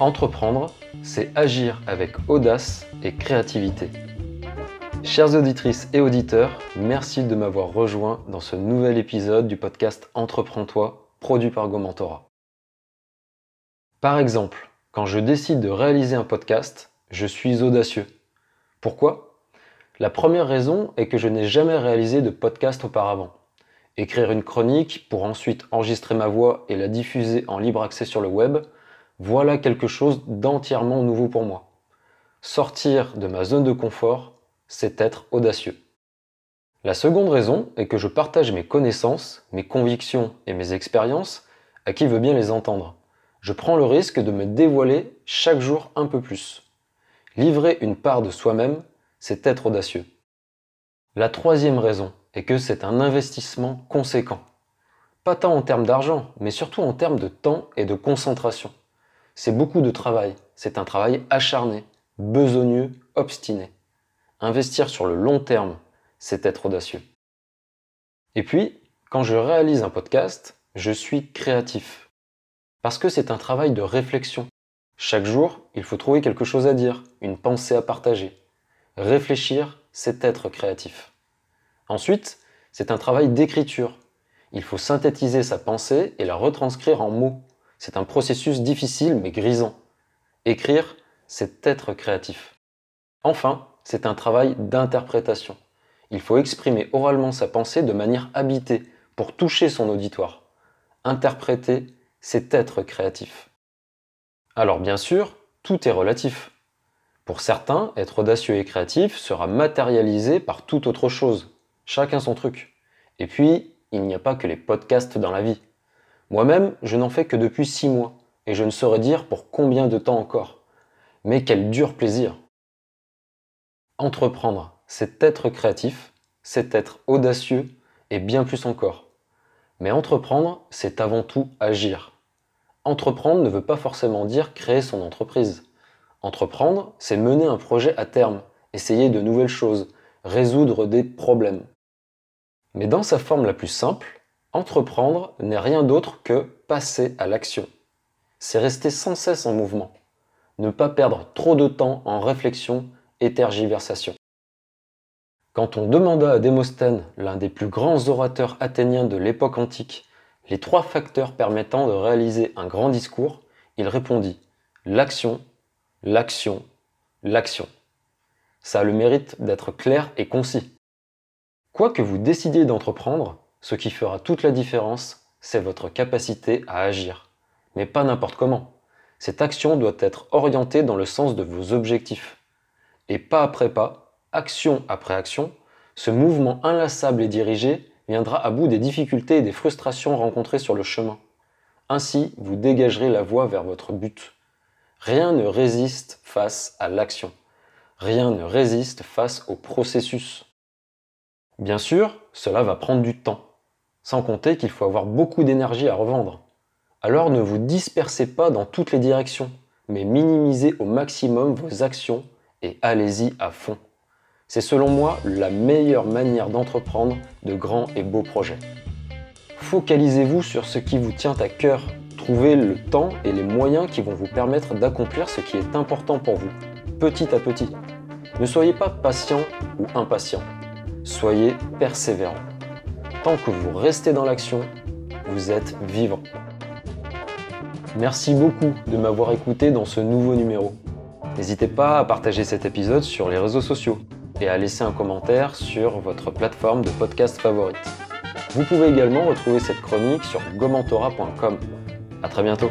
Entreprendre, c'est agir avec audace et créativité. Chères auditrices et auditeurs, merci de m'avoir rejoint dans ce nouvel épisode du podcast Entreprends-toi, produit par Gomentora. Par exemple, quand je décide de réaliser un podcast, je suis audacieux. Pourquoi? La première raison est que je n'ai jamais réalisé de podcast auparavant. Écrire une chronique pour ensuite enregistrer ma voix et la diffuser en libre accès sur le web, voilà quelque chose d'entièrement nouveau pour moi. Sortir de ma zone de confort, c'est être audacieux. La seconde raison est que je partage mes connaissances, mes convictions et mes expériences à qui veut bien les entendre. Je prends le risque de me dévoiler chaque jour un peu plus. Livrer une part de soi-même, c'est être audacieux. La troisième raison est que c'est un investissement conséquent. Pas tant en termes d'argent, mais surtout en termes de temps et de concentration. C'est beaucoup de travail, c'est un travail acharné, besogneux, obstiné. Investir sur le long terme, c'est être audacieux. Et puis, quand je réalise un podcast, je suis créatif. Parce que c'est un travail de réflexion. Chaque jour, il faut trouver quelque chose à dire, une pensée à partager. Réfléchir, c'est être créatif. Ensuite, c'est un travail d'écriture. Il faut synthétiser sa pensée et la retranscrire en mots. C'est un processus difficile mais grisant. Écrire, c'est être créatif. Enfin, c'est un travail d'interprétation. Il faut exprimer oralement sa pensée de manière habitée pour toucher son auditoire. Interpréter, c'est être créatif. Alors bien sûr, tout est relatif. Pour certains, être audacieux et créatif sera matérialisé par toute autre chose. Chacun son truc. Et puis, il n'y a pas que les podcasts dans la vie. Moi-même, je n'en fais que depuis six mois, et je ne saurais dire pour combien de temps encore. Mais quel dur plaisir Entreprendre, c'est être créatif, c'est être audacieux, et bien plus encore. Mais entreprendre, c'est avant tout agir. Entreprendre ne veut pas forcément dire créer son entreprise. Entreprendre, c'est mener un projet à terme, essayer de nouvelles choses, résoudre des problèmes. Mais dans sa forme la plus simple, Entreprendre n'est rien d'autre que passer à l'action. C'est rester sans cesse en mouvement. Ne pas perdre trop de temps en réflexion et tergiversation. Quand on demanda à Démosthène, l'un des plus grands orateurs athéniens de l'époque antique, les trois facteurs permettant de réaliser un grand discours, il répondit l'action, l'action, l'action. Ça a le mérite d'être clair et concis. Quoi que vous décidiez d'entreprendre, ce qui fera toute la différence, c'est votre capacité à agir. Mais pas n'importe comment. Cette action doit être orientée dans le sens de vos objectifs. Et pas après pas, action après action, ce mouvement inlassable et dirigé viendra à bout des difficultés et des frustrations rencontrées sur le chemin. Ainsi, vous dégagerez la voie vers votre but. Rien ne résiste face à l'action. Rien ne résiste face au processus. Bien sûr, cela va prendre du temps. Sans compter qu'il faut avoir beaucoup d'énergie à revendre. Alors ne vous dispersez pas dans toutes les directions, mais minimisez au maximum vos actions et allez-y à fond. C'est selon moi la meilleure manière d'entreprendre de grands et beaux projets. Focalisez-vous sur ce qui vous tient à cœur. Trouvez le temps et les moyens qui vont vous permettre d'accomplir ce qui est important pour vous, petit à petit. Ne soyez pas patient ou impatient. Soyez persévérant. Que vous restez dans l'action, vous êtes vivant. Merci beaucoup de m'avoir écouté dans ce nouveau numéro. N'hésitez pas à partager cet épisode sur les réseaux sociaux et à laisser un commentaire sur votre plateforme de podcast favorite. Vous pouvez également retrouver cette chronique sur gomentora.com. A très bientôt